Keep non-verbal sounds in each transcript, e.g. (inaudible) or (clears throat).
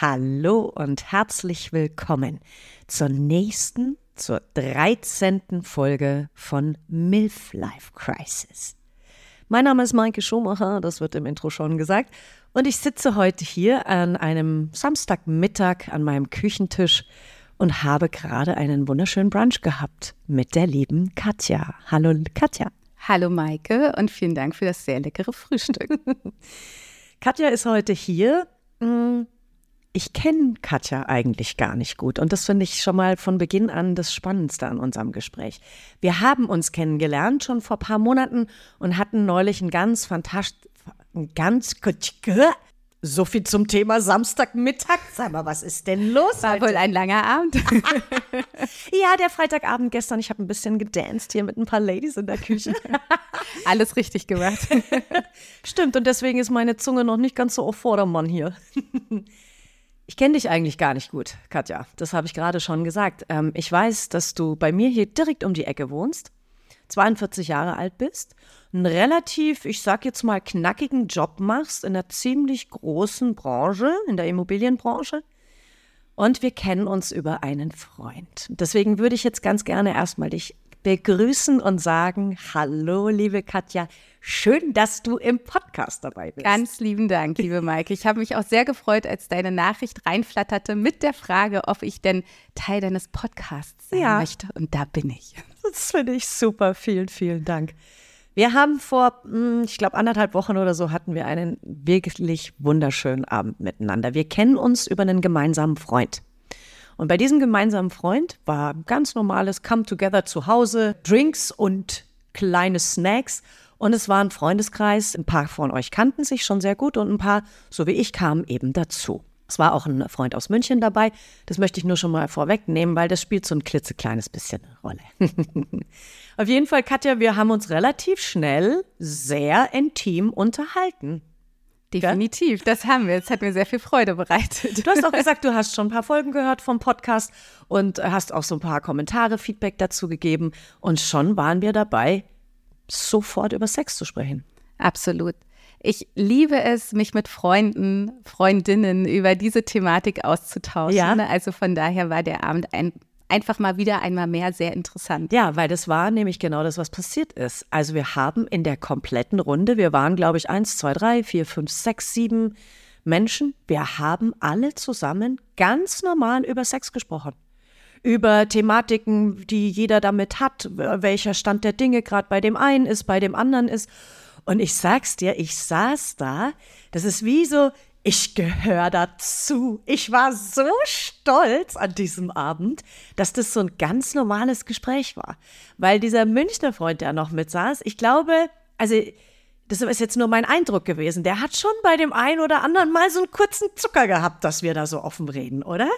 Hallo und herzlich willkommen zur nächsten, zur 13. Folge von MILF Life Crisis. Mein Name ist Maike Schumacher, das wird im Intro schon gesagt, und ich sitze heute hier an einem Samstagmittag an meinem Küchentisch und habe gerade einen wunderschönen Brunch gehabt mit der lieben Katja. Hallo Katja. Hallo Maike und vielen Dank für das sehr leckere Frühstück. (laughs) Katja ist heute hier. Ich kenne Katja eigentlich gar nicht gut und das finde ich schon mal von Beginn an das Spannendste an unserem Gespräch. Wir haben uns kennengelernt schon vor ein paar Monaten und hatten neulich ein ganz fantastisch, ganz (laughs) so viel zum Thema Samstagmittag. Sag mal, was ist denn los? War heute? wohl ein langer Abend. (laughs) ja, der Freitagabend gestern. Ich habe ein bisschen gedanced hier mit ein paar Ladies in der Küche. (laughs) Alles richtig gemacht. Stimmt, und deswegen ist meine Zunge noch nicht ganz so auf Vordermann hier. Ich kenne dich eigentlich gar nicht gut, Katja. Das habe ich gerade schon gesagt. Ähm, ich weiß, dass du bei mir hier direkt um die Ecke wohnst, 42 Jahre alt bist, einen relativ, ich sag jetzt mal, knackigen Job machst in einer ziemlich großen Branche, in der Immobilienbranche. Und wir kennen uns über einen Freund. Deswegen würde ich jetzt ganz gerne erstmal dich begrüßen und sagen, hallo, liebe Katja, schön, dass du im Podcast dabei bist. Ganz lieben Dank, liebe Maike. Ich habe mich auch sehr gefreut, als deine Nachricht reinflatterte mit der Frage, ob ich denn Teil deines Podcasts sein Ja. möchte. Und da bin ich. Das finde ich super. Vielen, vielen Dank. Wir haben vor, hm, ich glaube, anderthalb Wochen oder so hatten wir einen wirklich wunderschönen Abend miteinander. Wir kennen uns über einen gemeinsamen Freund. Und bei diesem gemeinsamen Freund war ganz normales Come-Together zu Hause, Drinks und kleine Snacks. Und es war ein Freundeskreis. Ein paar von euch kannten sich schon sehr gut und ein paar, so wie ich, kamen eben dazu. Es war auch ein Freund aus München dabei. Das möchte ich nur schon mal vorwegnehmen, weil das spielt so ein klitzekleines bisschen eine Rolle. (laughs) Auf jeden Fall, Katja, wir haben uns relativ schnell sehr intim unterhalten. Definitiv, das haben wir. Es hat mir sehr viel Freude bereitet. Du hast auch (laughs) gesagt, du hast schon ein paar Folgen gehört vom Podcast und hast auch so ein paar Kommentare, Feedback dazu gegeben. Und schon waren wir dabei, sofort über Sex zu sprechen. Absolut. Ich liebe es, mich mit Freunden, Freundinnen über diese Thematik auszutauschen. Ja. Also von daher war der Abend ein, einfach mal wieder einmal mehr sehr interessant. Ja, weil das war nämlich genau das, was passiert ist. Also wir haben in der kompletten Runde, wir waren, glaube ich, eins, zwei, drei, vier, fünf, sechs, sieben Menschen, wir haben alle zusammen ganz normal über Sex gesprochen. Über Thematiken, die jeder damit hat, welcher Stand der Dinge gerade bei dem einen ist, bei dem anderen ist. Und ich sag's dir, ich saß da, das ist wie so, ich gehöre dazu. Ich war so stolz an diesem Abend, dass das so ein ganz normales Gespräch war. Weil dieser Münchner Freund, der noch mit saß, ich glaube, also das ist jetzt nur mein Eindruck gewesen, der hat schon bei dem einen oder anderen mal so einen kurzen Zucker gehabt, dass wir da so offen reden, oder?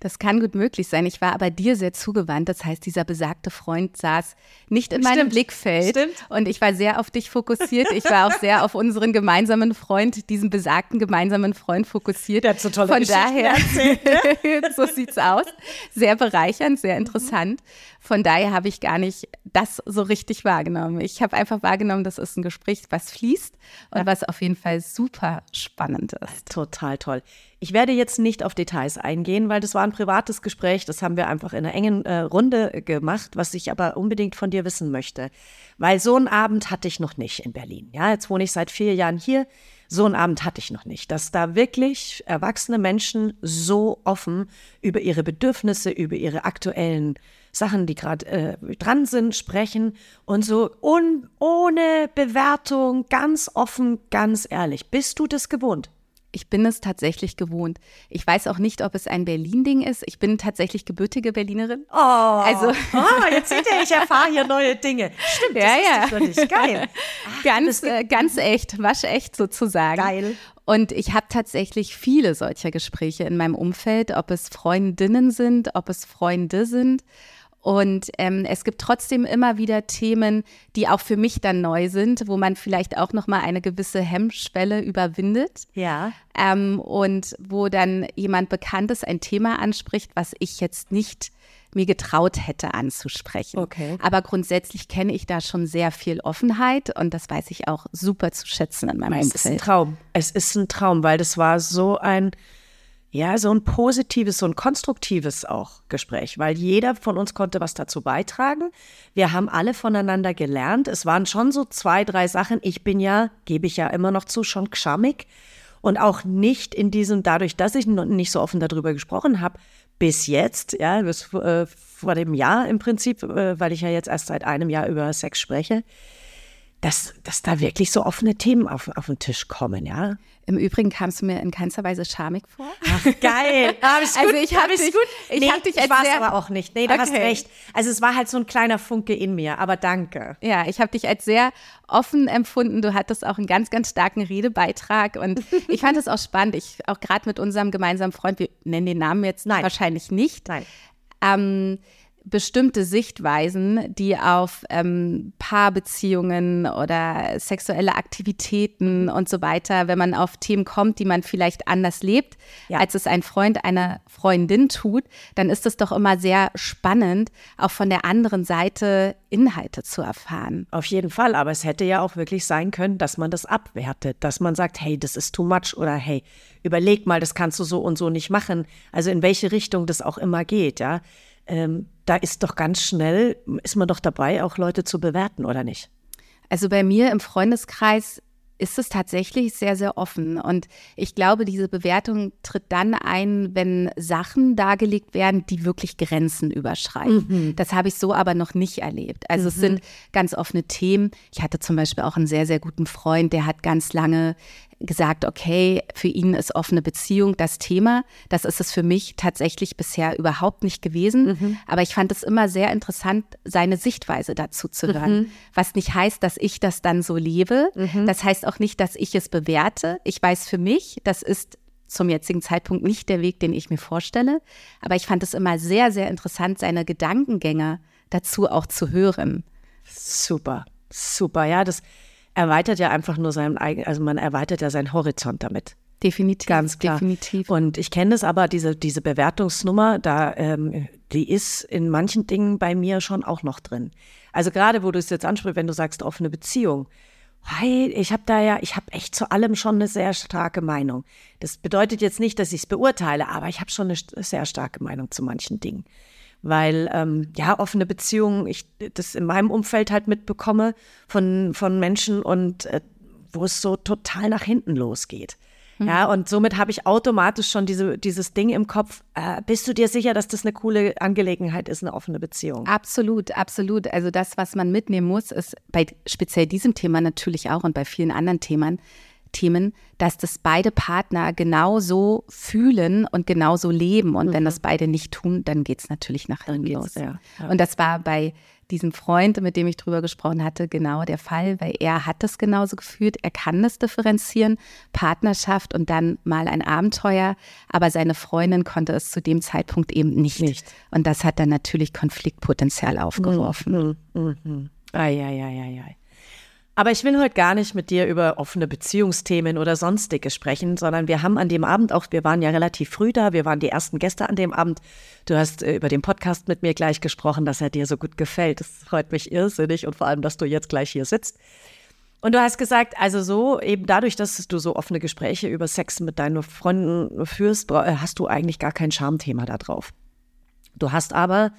Das kann gut möglich sein. Ich war aber dir sehr zugewandt. Das heißt, dieser besagte Freund saß nicht in meinem Stimmt. Blickfeld. Stimmt. Und ich war sehr auf dich fokussiert. Ich war auch sehr auf unseren gemeinsamen Freund, diesen besagten gemeinsamen Freund fokussiert. Der hat so tolle Von daher, (laughs) so sieht's aus. Sehr bereichernd, sehr interessant. Von daher habe ich gar nicht das so richtig wahrgenommen. Ich habe einfach wahrgenommen, das ist ein Gespräch, was fließt und was auf jeden Fall super spannend ist. Total toll. Ich werde jetzt nicht auf Details eingehen, weil das war ein privates Gespräch. Das haben wir einfach in einer engen äh, Runde gemacht, was ich aber unbedingt von dir wissen möchte. Weil so einen Abend hatte ich noch nicht in Berlin. Ja, jetzt wohne ich seit vier Jahren hier. So einen Abend hatte ich noch nicht, dass da wirklich erwachsene Menschen so offen über ihre Bedürfnisse, über ihre aktuellen Sachen, die gerade äh, dran sind, sprechen und so un ohne Bewertung, ganz offen, ganz ehrlich. Bist du das gewohnt? Ich bin es tatsächlich gewohnt. Ich weiß auch nicht, ob es ein Berlin-Ding ist. Ich bin tatsächlich gebürtige Berlinerin. Oh, also, oh, (laughs) jetzt seht ihr, ich erfahre hier neue Dinge. Stimmt, ja, das ja. ist geil. (laughs) Ach, ganz, äh, ganz echt, waschecht sozusagen. Geil. Und ich habe tatsächlich viele solcher Gespräche in meinem Umfeld, ob es Freundinnen sind, ob es Freunde sind. Und ähm, es gibt trotzdem immer wieder Themen, die auch für mich dann neu sind, wo man vielleicht auch noch mal eine gewisse Hemmschwelle überwindet. Ja. Ähm, und wo dann jemand Bekanntes ein Thema anspricht, was ich jetzt nicht mir getraut hätte anzusprechen. Okay. Aber grundsätzlich kenne ich da schon sehr viel Offenheit und das weiß ich auch super zu schätzen in meinem es Umfeld. Es ist ein Traum. Es ist ein Traum, weil das war so ein ja, so ein positives, so ein konstruktives auch Gespräch, weil jeder von uns konnte was dazu beitragen. Wir haben alle voneinander gelernt. Es waren schon so zwei, drei Sachen. Ich bin ja, gebe ich ja immer noch zu, schon gschammig und auch nicht in diesem, dadurch, dass ich nicht so offen darüber gesprochen habe, bis jetzt, ja, bis äh, vor dem Jahr im Prinzip, äh, weil ich ja jetzt erst seit einem Jahr über Sex spreche, dass, dass da wirklich so offene Themen auf, auf den Tisch kommen, ja. Im Übrigen kamst du mir in keinster Weise schamig vor. Ach, geil. (laughs) Hab ich also ich habe dich, gut. Ich nee, hab dich als ich sehr, aber auch nicht. Nee, du okay. hast recht. Also es war halt so ein kleiner Funke in mir, aber danke. Ja, ich habe dich als sehr offen empfunden. Du hattest auch einen ganz, ganz starken Redebeitrag und (laughs) ich fand es auch spannend. Ich auch gerade mit unserem gemeinsamen Freund, wir nennen den Namen jetzt Nein. wahrscheinlich nicht. Nein. Ähm, bestimmte Sichtweisen, die auf ähm, Paarbeziehungen oder sexuelle Aktivitäten und so weiter, wenn man auf Themen kommt, die man vielleicht anders lebt, ja. als es ein Freund einer Freundin tut, dann ist es doch immer sehr spannend, auch von der anderen Seite Inhalte zu erfahren. Auf jeden Fall, aber es hätte ja auch wirklich sein können, dass man das abwertet, dass man sagt, hey, das ist too much oder hey, überleg mal, das kannst du so und so nicht machen. Also in welche Richtung das auch immer geht, ja ähm, da ist doch ganz schnell, ist man doch dabei, auch Leute zu bewerten, oder nicht? Also bei mir im Freundeskreis ist es tatsächlich sehr, sehr offen. Und ich glaube, diese Bewertung tritt dann ein, wenn Sachen dargelegt werden, die wirklich Grenzen überschreiten. Mhm. Das habe ich so aber noch nicht erlebt. Also mhm. es sind ganz offene Themen. Ich hatte zum Beispiel auch einen sehr, sehr guten Freund, der hat ganz lange gesagt, okay, für ihn ist offene Beziehung das Thema. Das ist es für mich tatsächlich bisher überhaupt nicht gewesen. Mhm. Aber ich fand es immer sehr interessant, seine Sichtweise dazu zu hören. Mhm. Was nicht heißt, dass ich das dann so lebe. Mhm. Das heißt auch nicht, dass ich es bewerte. Ich weiß für mich, das ist zum jetzigen Zeitpunkt nicht der Weg, den ich mir vorstelle. Aber ich fand es immer sehr, sehr interessant, seine Gedankengänge dazu auch zu hören. Super, super. Ja, das erweitert ja einfach nur seinen eigenen, also man erweitert ja seinen Horizont damit. Definitiv. Ganz klar. Definitiv. Und ich kenne das aber, diese, diese Bewertungsnummer, da, ähm, die ist in manchen Dingen bei mir schon auch noch drin. Also gerade, wo du es jetzt ansprichst, wenn du sagst, offene Beziehung. Hey, ich habe da ja, ich habe echt zu allem schon eine sehr starke Meinung. Das bedeutet jetzt nicht, dass ich es beurteile, aber ich habe schon eine sehr starke Meinung zu manchen Dingen weil ähm, ja offene Beziehungen, ich das in meinem Umfeld halt mitbekomme von von Menschen und äh, wo es so total nach hinten losgeht. Mhm. Ja, und somit habe ich automatisch schon diese, dieses Ding im Kopf. Äh, bist du dir sicher, dass das eine coole Angelegenheit ist, eine offene Beziehung? Absolut, absolut. Also das, was man mitnehmen muss, ist bei speziell diesem Thema natürlich auch und bei vielen anderen Themen, Themen, dass das beide Partner genauso fühlen und genauso leben. Und mhm. wenn das beide nicht tun, dann geht es natürlich nach hinten los. Ja, ja. Und das war bei diesem Freund, mit dem ich drüber gesprochen hatte, genau der Fall, weil er hat das genauso gefühlt. Er kann das differenzieren, Partnerschaft und dann mal ein Abenteuer. Aber seine Freundin konnte es zu dem Zeitpunkt eben nicht. nicht. Und das hat dann natürlich Konfliktpotenzial aufgeworfen. Mhm. Mhm. mhm. Ai, ai, ai, ai, ai. Aber ich will heute gar nicht mit dir über offene Beziehungsthemen oder sonstige sprechen, sondern wir haben an dem Abend auch, wir waren ja relativ früh da, wir waren die ersten Gäste an dem Abend. Du hast äh, über den Podcast mit mir gleich gesprochen, dass er dir so gut gefällt. Das freut mich irrsinnig und vor allem, dass du jetzt gleich hier sitzt. Und du hast gesagt, also so, eben dadurch, dass du so offene Gespräche über Sex mit deinen Freunden führst, äh, hast du eigentlich gar kein Schamthema da drauf. Du hast aber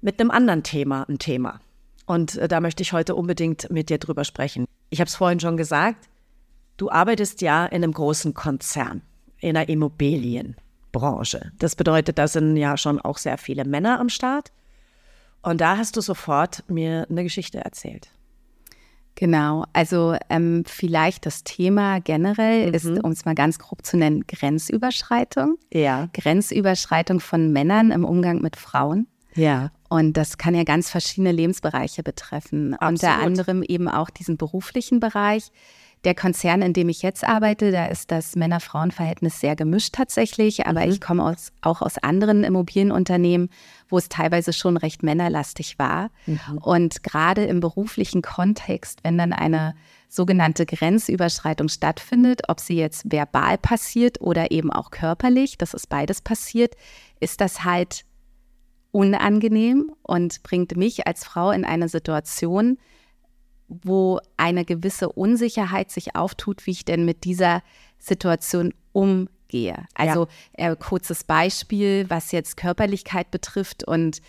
mit einem anderen Thema ein Thema. Und äh, da möchte ich heute unbedingt mit dir drüber sprechen. Ich habe es vorhin schon gesagt, du arbeitest ja in einem großen Konzern, in einer Immobilienbranche. Das bedeutet, da sind ja schon auch sehr viele Männer am Start. Und da hast du sofort mir eine Geschichte erzählt. Genau, also ähm, vielleicht das Thema generell Mhm. ist, um es mal ganz grob zu nennen, Grenzüberschreitung. Ja. Grenzüberschreitung von Männern im Umgang mit Frauen. Ja. Und das kann ja ganz verschiedene Lebensbereiche betreffen. Unter Absolut. anderem eben auch diesen beruflichen Bereich. Der Konzern, in dem ich jetzt arbeite, da ist das Männer-Frauen-Verhältnis sehr gemischt tatsächlich. Aber ich komme aus, auch aus anderen Immobilienunternehmen, wo es teilweise schon recht männerlastig war. Und gerade im beruflichen Kontext, wenn dann eine sogenannte Grenzüberschreitung stattfindet, ob sie jetzt verbal passiert oder eben auch körperlich, das ist beides passiert, ist das halt unangenehm und bringt mich als Frau in eine Situation, wo eine gewisse Unsicherheit sich auftut, wie ich denn mit dieser Situation umgehe. Also äh, kurzes Beispiel, was jetzt Körperlichkeit betrifft und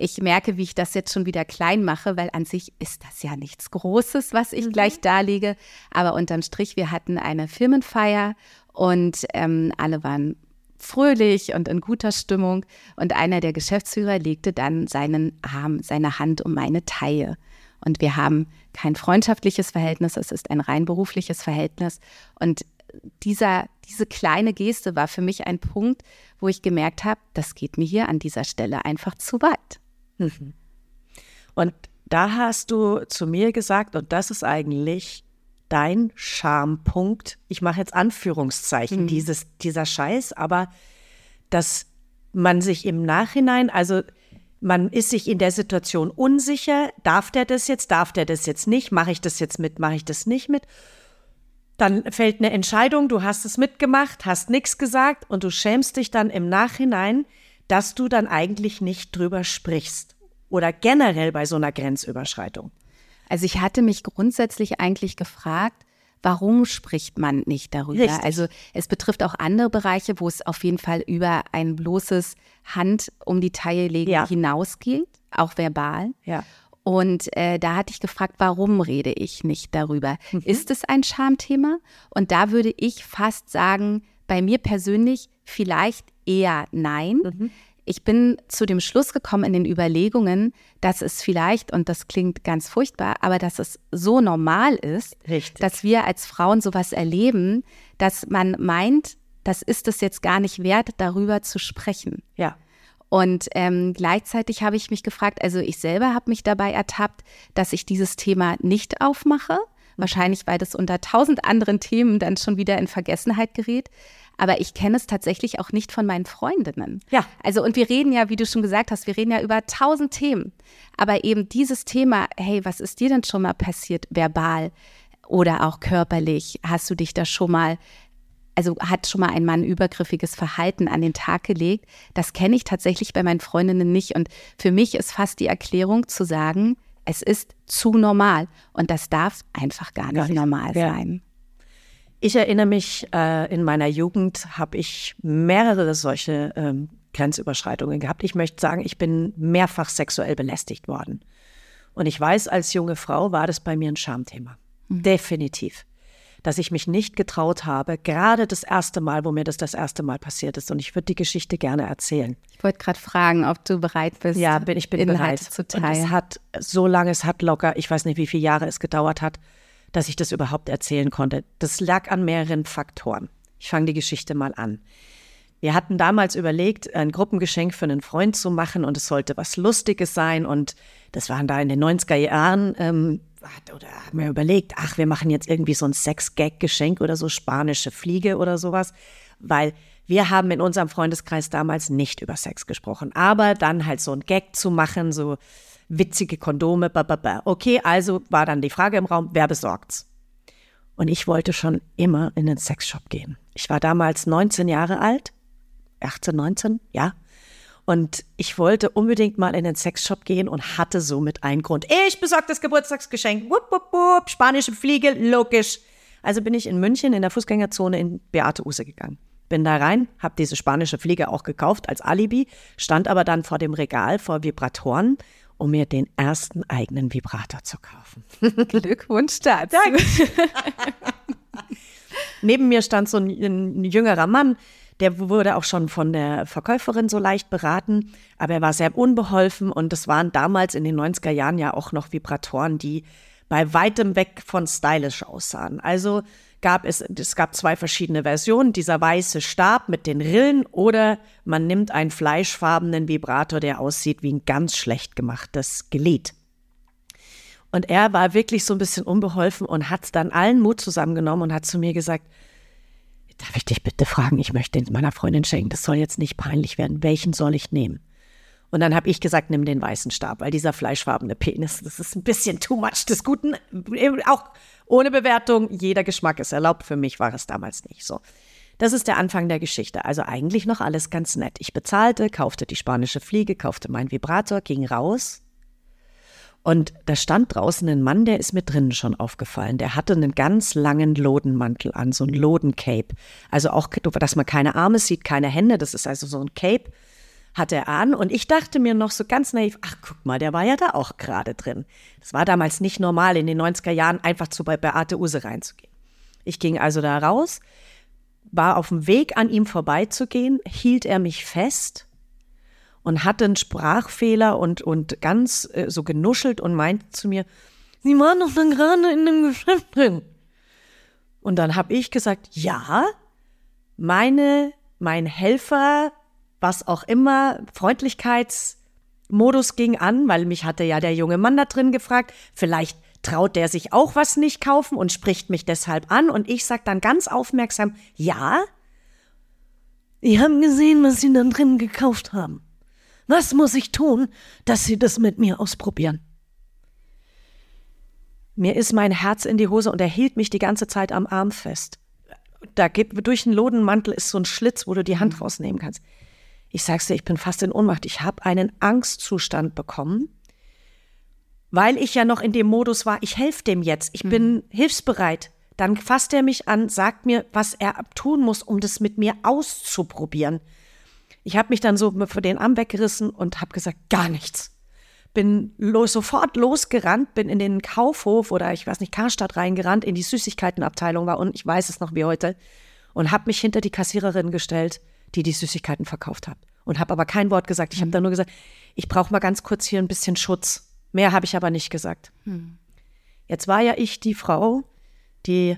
ich merke, wie ich das jetzt schon wieder klein mache, weil an sich ist das ja nichts Großes, was ich gleich darlege. Aber unterm Strich, wir hatten eine Firmenfeier und ähm, alle waren fröhlich und in guter Stimmung. Und einer der Geschäftsführer legte dann seinen Arm, seine Hand um meine Taille. Und wir haben kein freundschaftliches Verhältnis, es ist ein rein berufliches Verhältnis. Und dieser, diese kleine Geste war für mich ein Punkt, wo ich gemerkt habe, das geht mir hier an dieser Stelle einfach zu weit. Und da hast du zu mir gesagt, und das ist eigentlich dein Schampunkt. Ich mache jetzt Anführungszeichen, dieses, dieser Scheiß, aber dass man sich im Nachhinein, also man ist sich in der Situation unsicher, darf der das jetzt, darf der das jetzt nicht, mache ich das jetzt mit, mache ich das nicht mit. Dann fällt eine Entscheidung, du hast es mitgemacht, hast nichts gesagt und du schämst dich dann im Nachhinein, dass du dann eigentlich nicht drüber sprichst. Oder generell bei so einer Grenzüberschreitung. Also ich hatte mich grundsätzlich eigentlich gefragt, warum spricht man nicht darüber? Richtig. Also es betrifft auch andere Bereiche, wo es auf jeden Fall über ein bloßes Hand um die Taille legen Ja. hinausgeht, auch verbal. Ja. Und äh, da hatte ich gefragt, warum rede ich nicht darüber? Mhm. Ist es ein Schamthema? Und da würde ich fast sagen, bei mir persönlich vielleicht eher nein. Mhm. Ich bin zu dem Schluss gekommen in den Überlegungen, dass es vielleicht, und das klingt ganz furchtbar, aber dass es so normal ist, Richtig. dass wir als Frauen sowas erleben, dass man meint, das ist es jetzt gar nicht wert, darüber zu sprechen. Ja. Und ähm, gleichzeitig habe ich mich gefragt, also ich selber habe mich dabei ertappt, dass ich dieses Thema nicht aufmache. Wahrscheinlich, weil das unter tausend anderen Themen dann schon wieder in Vergessenheit gerät. Aber ich kenne es tatsächlich auch nicht von meinen Freundinnen. Ja. Also, und wir reden ja, wie du schon gesagt hast, wir reden ja über tausend Themen. Aber eben dieses Thema, hey, was ist dir denn schon mal passiert, verbal oder auch körperlich? Hast du dich da schon mal also hat schon mal ein Mann übergriffiges Verhalten an den Tag gelegt. Das kenne ich tatsächlich bei meinen Freundinnen nicht. Und für mich ist fast die Erklärung zu sagen, es ist zu normal. Und das darf einfach gar nicht, Gar nicht. normal Ja. sein. Ich erinnere mich, äh, in meiner Jugend habe ich mehrere solche ähm, Grenzüberschreitungen gehabt. Ich möchte sagen, ich bin mehrfach sexuell belästigt worden. Und ich weiß, als junge Frau war das bei mir ein Schamthema. Definitiv. Dass ich mich nicht getraut habe, gerade das erste Mal, wo mir das das erste Mal passiert ist. Und ich würde die Geschichte gerne erzählen. Ich wollte gerade fragen, ob du bereit bist, Ja, bin, ich bin Inhalte bereit. zu Und es teilen. hat so lange, es hat locker, ich weiß nicht, wie viele Jahre es gedauert hat, dass ich das überhaupt erzählen konnte. Das lag an mehreren Faktoren. Ich fange die Geschichte mal an. Wir hatten damals überlegt, ein Gruppengeschenk für einen Freund zu machen und es sollte was Lustiges sein. Und das waren da in den 90er Jahren, ähm, hat- oder haben wir überlegt, ach, wir machen jetzt irgendwie so ein Sex-Gag-Geschenk oder so spanische Fliege oder sowas. Weil wir haben in unserem Freundeskreis damals nicht über Sex gesprochen. Aber dann halt so ein Gag zu machen, so witzige Kondome, ba, ba, ba. Okay, also war dann die Frage im Raum, wer besorgt's? Und ich wollte schon immer in den Sexshop gehen. Ich war damals 19 Jahre alt, 18, 19, ja. Und ich wollte unbedingt mal in den Sexshop gehen und hatte somit einen Grund. Ich besorge das Geburtstagsgeschenk. Wupp, wupp, wupp, spanische Fliege, logisch. Also bin ich in München in der Fußgängerzone in Beate Use gegangen. Bin da rein, habe diese spanische Fliege auch gekauft als Alibi, stand aber dann vor dem Regal vor Vibratoren, um mir den ersten eigenen Vibrator zu kaufen. (laughs) Glückwunsch dazu. (laughs) Neben mir stand so ein, ein jüngerer Mann, der wurde auch schon von der Verkäuferin so leicht beraten, aber er war sehr unbeholfen und es waren damals in den 90er Jahren ja auch noch Vibratoren, die bei weitem weg von stylisch aussahen. Also gab es, es gab zwei verschiedene Versionen, dieser weiße Stab mit den Rillen oder man nimmt einen fleischfarbenen Vibrator, der aussieht wie ein ganz schlecht gemachtes Gelät. Und er war wirklich so ein bisschen unbeholfen und hat dann allen Mut zusammengenommen und hat zu mir gesagt, darf ich dich bitte fragen, ich möchte den meiner Freundin schenken, das soll jetzt nicht peinlich werden, welchen soll ich nehmen? Und dann habe ich gesagt, nimm den weißen Stab, weil dieser fleischfarbene Penis, das ist ein bisschen too much des Guten. Auch ohne Bewertung, jeder Geschmack ist erlaubt. Für mich war es damals nicht so. Das ist der Anfang der Geschichte. Also eigentlich noch alles ganz nett. Ich bezahlte, kaufte die spanische Fliege, kaufte meinen Vibrator, ging raus. Und da stand draußen ein Mann, der ist mir drinnen schon aufgefallen. Der hatte einen ganz langen Lodenmantel an, so ein Lodencape. Also auch, dass man keine Arme sieht, keine Hände. Das ist also so ein Cape hat er an und ich dachte mir noch so ganz naiv, ach guck mal, der war ja da auch gerade drin. Das war damals nicht normal, in den 90er Jahren einfach zu bei Beate Use reinzugehen. Ich ging also da raus, war auf dem Weg an ihm vorbeizugehen, hielt er mich fest und hatte einen Sprachfehler und, und ganz äh, so genuschelt und meinte zu mir, Sie waren doch dann gerade in dem Geschäft drin. Und dann habe ich gesagt, ja, meine, mein Helfer was auch immer, Freundlichkeitsmodus ging an, weil mich hatte ja der junge Mann da drin gefragt, vielleicht traut der sich auch was nicht kaufen und spricht mich deshalb an und ich sag dann ganz aufmerksam, ja, die haben gesehen, was sie dann drin gekauft haben. Was muss ich tun, dass sie das mit mir ausprobieren? Mir ist mein Herz in die Hose und er hielt mich die ganze Zeit am Arm fest. Da geht, durch den Lodenmantel ist so ein Schlitz, wo du die Hand mhm. rausnehmen kannst. Ich sag's dir, ich bin fast in Ohnmacht. Ich habe einen Angstzustand bekommen, weil ich ja noch in dem Modus war, ich helfe dem jetzt, ich mhm. bin hilfsbereit. Dann fasst er mich an, sagt mir, was er tun muss, um das mit mir auszuprobieren. Ich habe mich dann so für den Arm weggerissen und habe gesagt, gar nichts. Bin los, sofort losgerannt, bin in den Kaufhof oder ich weiß nicht, Karstadt reingerannt, in die Süßigkeitenabteilung war und ich weiß es noch wie heute und habe mich hinter die Kassiererin gestellt die die Süßigkeiten verkauft hat. Und habe aber kein Wort gesagt. Ich habe dann nur gesagt, ich brauche mal ganz kurz hier ein bisschen Schutz. Mehr habe ich aber nicht gesagt. Hm. Jetzt war ja ich die Frau, die,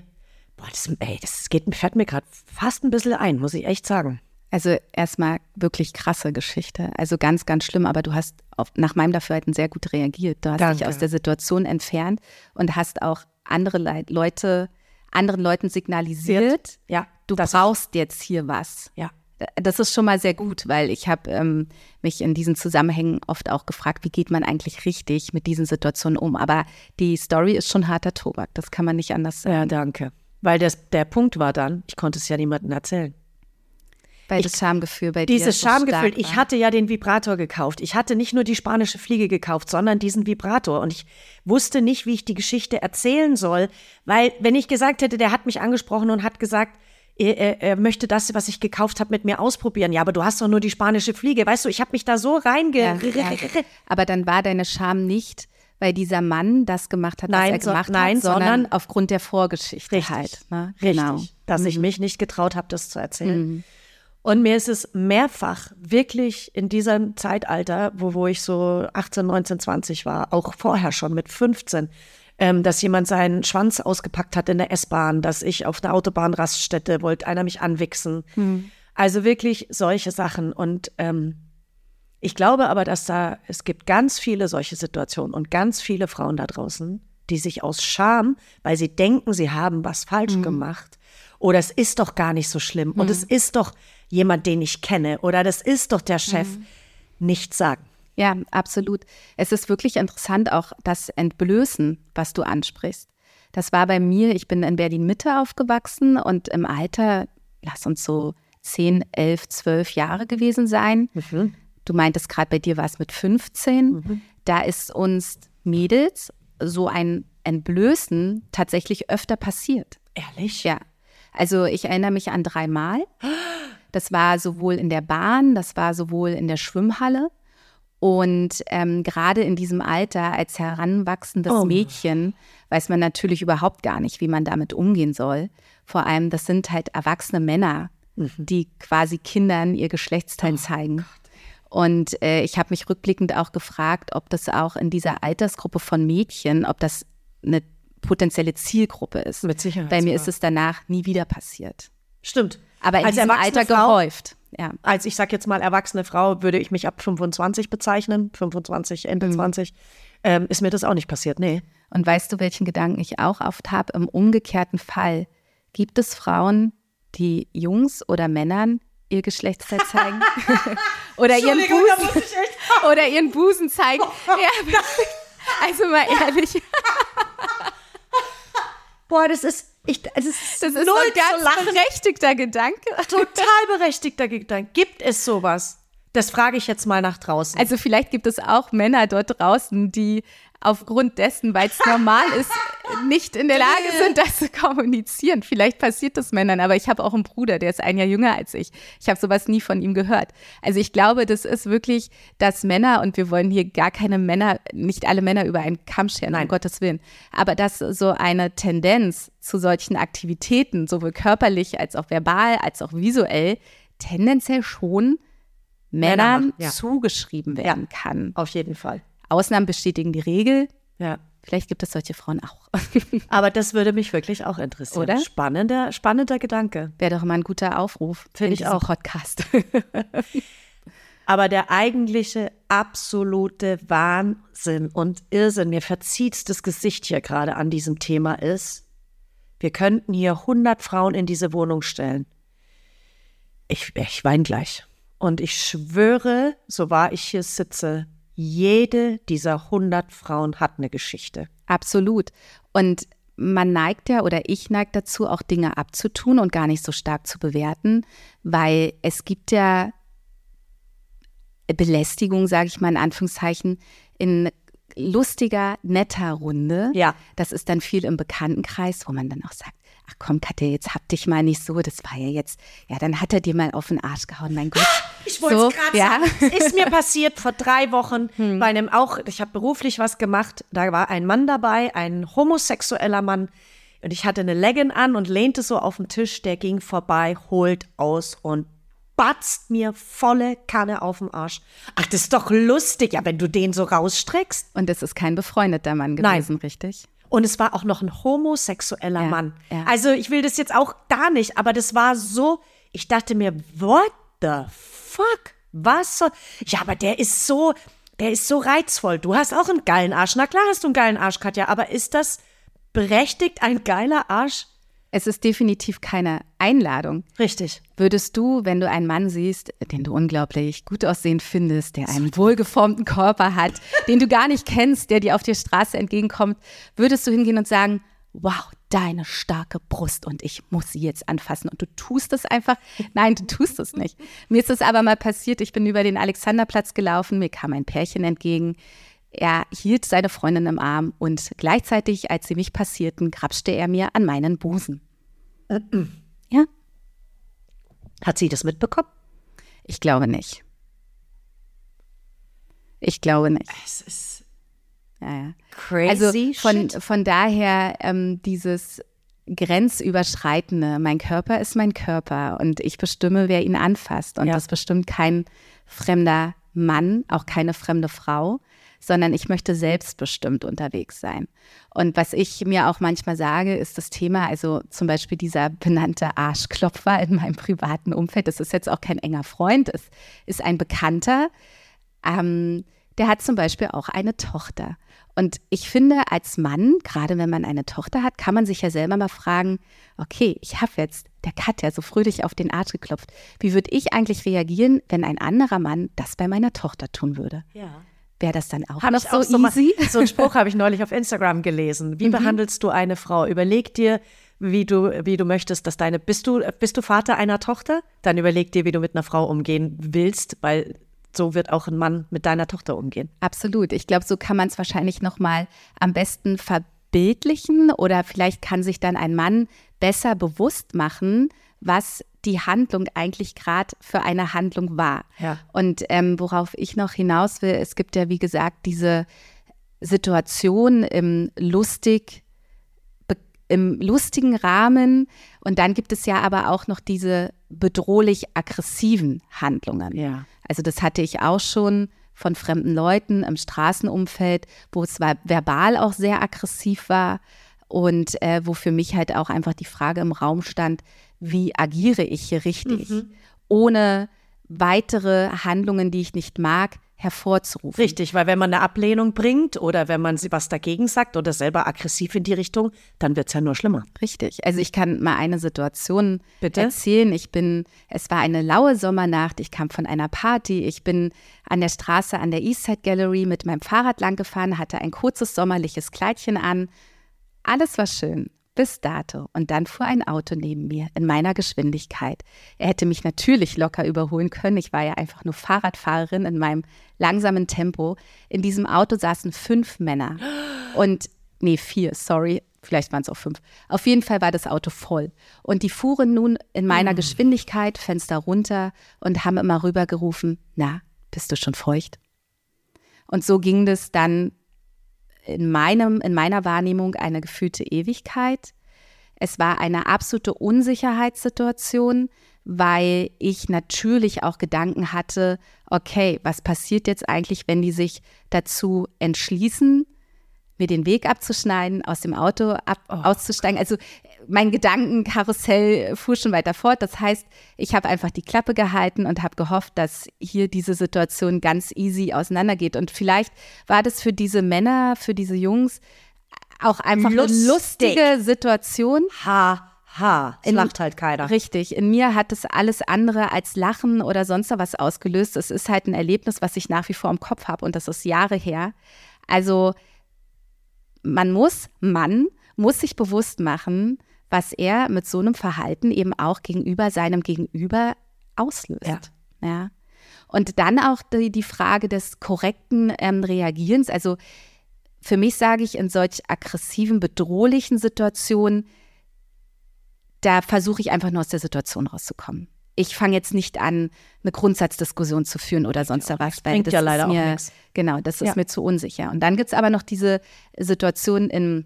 boah, das, ey, das geht, fährt mir gerade fast ein bisschen ein, muss ich echt sagen. Also erstmal wirklich krasse Geschichte. Also ganz, ganz schlimm, aber du hast auf, nach meinem Dafürhalten sehr gut reagiert. Du hast Danke. dich aus der Situation entfernt und hast auch andere Le Leute, anderen Leuten signalisiert, ja, du brauchst jetzt hier was. Ja das ist schon mal sehr gut, weil ich habe ähm, mich in diesen Zusammenhängen oft auch gefragt, wie geht man eigentlich richtig mit diesen Situationen um. Aber die Story ist schon harter Tobak, das kann man nicht anders sagen. Ja, danke. Weil das, der Punkt war dann, ich konnte es ja niemandem erzählen. Weil ich, das Schamgefühl bei dir Dieses so Schamgefühl, ich hatte ja den Vibrator gekauft. Ich hatte nicht nur die spanische Fliege gekauft, sondern diesen Vibrator. Und ich wusste nicht, wie ich die Geschichte erzählen soll, weil wenn ich gesagt hätte, der hat mich angesprochen und hat gesagt, er, er, möchte das, was ich gekauft habe, mit mir ausprobieren. Ja, aber du hast doch nur die spanische Fliege. Weißt du, ich habe mich da so reinge... Ja, ja. Aber dann war deine Scham nicht, weil dieser Mann das gemacht hat, nein, was er gemacht so, nein, hat, sondern, sondern, aufgrund der Vorgeschichte richtig, halt. Ne? Genau. Richtig, dass mhm. ich mich nicht getraut habe, das zu erzählen. Mhm. Und mir ist es mehrfach wirklich in diesem Zeitalter, wo, wo ich so 18, 19, 20 war, auch vorher schon mit 15, ähm, dass jemand seinen Schwanz ausgepackt hat in der S-Bahn, dass ich auf der Autobahnraststätte wollte einer mich anwichsen. Hm. Also wirklich solche Sachen. Und ähm, ich glaube aber, dass da, es gibt ganz viele solche Situationen und ganz viele Frauen da draußen, die sich aus Scham, weil sie denken, sie haben was falsch mhm. gemacht, oder es ist doch gar nicht so schlimm mhm. und es ist doch jemand, den ich kenne, oder das ist doch der Chef, mhm. nichts sagen. Ja, absolut. Es ist wirklich interessant, auch das Entblößen, was du ansprichst. Das war bei mir, ich bin in Berlin Mitte aufgewachsen und im Alter, lass uns so 10, 11, 12 Jahre gewesen sein. Mhm. Du meintest gerade, bei dir war es mit 15. Mhm. Da ist uns Mädels so ein Entblößen tatsächlich öfter passiert. Ehrlich? Ja. Also ich erinnere mich an dreimal. (gasps) Das war sowohl in der Bahn, das war sowohl in der Schwimmhalle und ähm, gerade in diesem Alter als heranwachsendes oh. Mädchen weiß man natürlich überhaupt gar nicht, wie man damit umgehen soll. Vor allem, das sind halt erwachsene Männer, mhm. die quasi Kindern ihr Geschlechtsteil oh, zeigen. Und äh, ich habe mich rückblickend auch gefragt, ob das auch in dieser Altersgruppe von Mädchen, ob das eine potenzielle Zielgruppe ist. Mit Sicherheit Bei mir ist es danach nie wieder passiert. Stimmt. Aber in Als diesem Alter Frau- gehäuft. Ja. Als ich sag jetzt mal erwachsene Frau, würde ich mich ab 25 bezeichnen, 25, Ende Mhm. 20, ähm, ist mir das auch nicht passiert, nee. Und weißt du, welchen Gedanken ich auch oft habe? Im umgekehrten Fall gibt es Frauen, die Jungs oder Männern ihr Geschlechtsteil zeigen (laughs) oder ihren Busen (laughs) oder ihren Busen zeigen. ja, also mal ehrlich, (laughs) Boah, das ist, ich, es ist, das ist null ein ganz lachen. berechtigter Gedanke. (laughs) Total berechtigter Gedanke. Gibt es sowas? Das frage ich jetzt mal nach draußen. Also vielleicht gibt es auch Männer dort draußen, die aufgrund dessen, weil es normal ist, nicht in der (laughs) Lage sind, das zu kommunizieren. Vielleicht passiert das Männern, aber ich habe auch einen Bruder, der ist ein Jahr jünger als ich. Ich habe sowas nie von ihm gehört. Also ich glaube, das ist wirklich, dass Männer, und wir wollen hier gar keine Männer, nicht alle Männer über einen Kamm scheren, Nein. um Gottes Willen, aber dass so eine Tendenz zu solchen Aktivitäten, sowohl körperlich als auch verbal, als auch visuell, tendenziell schon Männern machen, ja. zugeschrieben werden kann. Auf jeden Fall. Ausnahmen bestätigen die Regel. Ja. Vielleicht gibt es solche Frauen auch. (laughs) Aber das würde mich wirklich auch interessieren. Oder? Spannender, spannender Gedanke. Wäre doch mal ein guter Aufruf Finde in ich auch. Podcast. (laughs) Aber der eigentliche, absolute Wahnsinn und Irrsinn, mir verzieht das Gesicht hier gerade an diesem Thema ist, wir könnten hier 100 Frauen in diese Wohnung stellen. Ich, ich weine gleich. Und ich schwöre, so wahr ich hier sitze, jede dieser 100 Frauen hat eine Geschichte. Absolut. Und man neigt ja oder ich neige dazu, auch Dinge abzutun und gar nicht so stark zu bewerten, weil es gibt ja Belästigung, sage ich mal in Anführungszeichen, in lustiger, netter Runde. Ja. Das ist dann viel im Bekanntenkreis, wo man dann auch sagt, ach komm Katja, jetzt hab dich mal nicht so, das war ja jetzt, ja, dann hat er dir mal auf den Arsch gehauen, mein Gott. Ich wollte so, es gerade ja. sagen. Ist mir (laughs) passiert vor drei Wochen bei einem auch, ich habe beruflich was gemacht, da war ein Mann dabei, ein homosexueller Mann und ich hatte eine Leggin an und lehnte so auf den Tisch, der ging vorbei, holt aus und batzt mir volle Kanne auf den Arsch. Ach, das ist doch lustig, ja, wenn du den so rausstreckst. Und es ist kein befreundeter Mann Nein. gewesen, richtig? Und es war auch noch ein homosexueller Ja, Mann. ja. Also ich will das jetzt auch da nicht, aber das war so, ich dachte mir, what the fuck? Was soll? Ja, aber der ist so, der ist so reizvoll. Du hast auch einen geilen Arsch. Na klar hast du einen geilen Arsch, Katja, aber ist das berechtigt ein geiler Arsch? Es ist definitiv keine Einladung. Richtig. Würdest du, wenn du einen Mann siehst, den du unglaublich gut aussehen findest, der einen wohlgeformten Körper hat, (laughs) den du gar nicht kennst, der dir auf der Straße entgegenkommt, würdest du hingehen und sagen, wow, deine starke Brust und ich muss sie jetzt anfassen und du tust es einfach? (laughs) Nein, du tust es nicht. Mir ist es aber mal passiert, ich bin über den Alexanderplatz gelaufen, mir kam ein Pärchen entgegen. Er hielt seine Freundin im Arm und gleichzeitig, als sie mich passierten, grapschte er mir an meinen Busen. (clears throat) Ja, Hat sie das mitbekommen? ich glaube nicht. Ich glaube nicht. Es ist Ja, ja. crazy. Also von, shit. von daher ähm, dieses grenzüberschreitende, mein Körper ist mein Körper und ich bestimme, wer ihn anfasst. Und Ja. das bestimmt kein fremder Mann, auch keine fremde Frau, sondern ich möchte selbstbestimmt unterwegs sein. Und was ich mir auch manchmal sage, ist das Thema, also zum Beispiel dieser benannte Arschklopfer in meinem privaten Umfeld, das ist jetzt auch kein enger Freund, es ist ein Bekannter, ähm, der hat zum Beispiel auch eine Tochter. Und ich finde, als Mann, gerade wenn man eine Tochter hat, kann man sich ja selber mal fragen, okay, ich habe jetzt der Katja so fröhlich auf den Arsch geklopft. Wie würde ich eigentlich reagieren, wenn ein anderer Mann das bei meiner Tochter tun würde? ja. Wäre das dann auch Hab noch so auch so mal- easy? So einen Spruch (laughs) habe ich neulich auf Instagram gelesen. Wie behandelst du eine Frau? Überleg dir, wie du, wie du möchtest, dass deine, bist du, bist du Vater einer Tochter? Dann überleg dir, wie du mit einer Frau umgehen willst, weil so wird auch ein Mann mit deiner Tochter umgehen. Absolut. Ich glaube, so kann man es wahrscheinlich noch mal am besten verbildlichen oder vielleicht kann sich dann ein Mann besser bewusst machen, was die Handlung eigentlich gerade für eine Handlung war. Ja. Und ähm, worauf ich noch hinaus will, es gibt ja, wie gesagt, diese Situation im lustig, im lustigen Rahmen und dann gibt es ja aber auch noch diese bedrohlich aggressiven Handlungen. Ja. Also das hatte ich auch schon von fremden Leuten im Straßenumfeld, wo es verbal auch sehr aggressiv war und äh, wo für mich halt auch einfach die Frage im Raum stand, wie agiere ich hier richtig, mhm. ohne weitere Handlungen, die ich nicht mag, hervorzurufen. Richtig, weil wenn man eine Ablehnung bringt oder wenn man was dagegen sagt oder selber aggressiv in die Richtung, dann wird es ja nur schlimmer. Richtig. Also ich kann mal eine Situation Bitte? erzählen. Ich bin, es war eine laue Sommernacht, ich kam von einer Party, ich bin an der Straße an der Eastside Gallery mit meinem Fahrrad lang gefahren, hatte ein kurzes sommerliches Kleidchen an. Alles war schön bis dato. Und dann fuhr ein Auto neben mir in meiner Geschwindigkeit. Er hätte mich natürlich locker überholen können. Ich war ja einfach nur Fahrradfahrerin in meinem langsamen Tempo. In diesem Auto saßen fünf Männer. Und, nee, vier, sorry. Vielleicht waren es auch fünf. Auf jeden Fall war das Auto voll. Und die fuhren nun in meiner mm. Geschwindigkeit, Fenster runter und haben immer rübergerufen, na, bist du schon feucht? Und so ging das dann in, meinem, in meiner Wahrnehmung eine gefühlte Ewigkeit. Es war eine absolute Unsicherheitssituation, weil ich natürlich auch Gedanken hatte, okay, was passiert jetzt eigentlich, wenn die sich dazu entschließen, mir den Weg abzuschneiden, aus dem Auto ab, oh. auszusteigen. Also mein Gedankenkarussell fuhr schon weiter fort. Das heißt, ich habe einfach die Klappe gehalten und habe gehofft, dass hier diese Situation ganz easy auseinandergeht. Und vielleicht war das für diese Männer, für diese Jungs auch einfach Lustig. eine lustige Situation. Ha. Ha, es lacht halt keiner. Richtig. In mir hat es alles andere als Lachen oder sonst was ausgelöst. Es ist halt ein Erlebnis, was ich nach wie vor im Kopf habe und das ist Jahre her. Also man muss, Mann muss sich bewusst machen, was er mit so einem Verhalten eben auch gegenüber seinem Gegenüber auslöst. Ja. ja. Und dann auch die, die Frage des korrekten ähm, Reagierens. Also für mich sage ich in solch aggressiven, bedrohlichen Situationen, da versuche ich einfach nur aus der Situation rauszukommen ich fange jetzt nicht an, eine Grundsatzdiskussion zu führen oder sonst ja, was. Weil das ja leider mir, auch nichts. Genau, das ist ja. mir zu unsicher. Und dann gibt es aber noch diese Situation in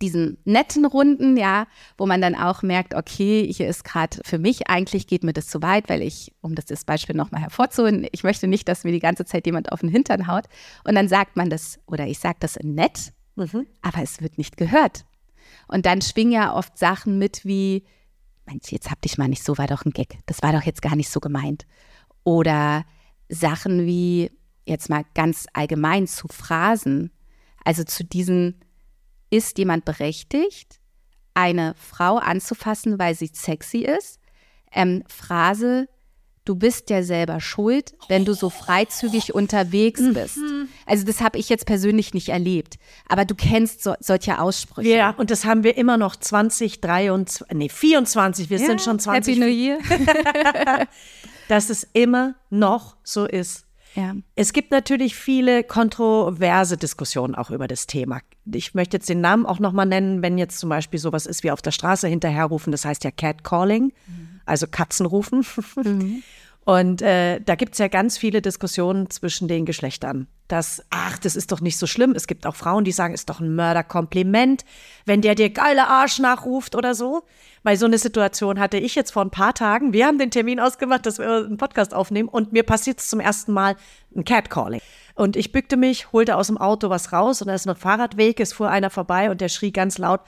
diesen netten Runden, ja, wo man dann auch merkt, okay, hier ist gerade für mich eigentlich geht mir das zu weit, weil ich, um das, das Beispiel nochmal hervorzuholen, ich möchte nicht, dass mir die ganze Zeit jemand auf den Hintern haut. Und dann sagt man das, oder ich sage das nett, mhm. aber es wird nicht gehört. Und dann schwingen ja oft Sachen mit wie, meinst du, jetzt hab dich mal nicht so, war doch ein Gag. Das war doch jetzt gar nicht so gemeint. Oder Sachen wie, jetzt mal ganz allgemein zu Phrasen, also zu diesen, ist jemand berechtigt, eine Frau anzufassen, weil sie sexy ist? Ähm, Phrase, du bist ja selber schuld, wenn du so freizügig unterwegs mhm. bist. Also das habe ich jetzt persönlich nicht erlebt, aber du kennst so, solche Aussprüche. Ja, und das haben wir immer noch 20, 23, nee, 24, wir ja, sind schon 20. Happy New Year. (laughs) (laughs) dass es immer noch so ist. Ja. Es gibt natürlich viele kontroverse Diskussionen auch über das Thema. Ich möchte jetzt den Namen auch nochmal nennen, wenn jetzt zum Beispiel sowas ist wie auf der Straße hinterherrufen, das heißt ja Catcalling, mhm. also Katzenrufen. Mhm. (laughs) Und äh, da gibt es ja ganz viele Diskussionen zwischen den Geschlechtern. Dass, ach, das ist doch nicht so schlimm. Es gibt auch Frauen, die sagen, ist doch ein Mörderkompliment, wenn der dir geile Arsch nachruft oder so. Weil so eine Situation hatte ich jetzt vor ein paar Tagen. Wir haben den Termin ausgemacht, dass wir einen Podcast aufnehmen und mir passiert es zum ersten Mal ein Catcalling. Und ich bückte mich, holte aus dem Auto was raus und da ist noch Fahrradweg, es fuhr einer vorbei und der schrie ganz laut,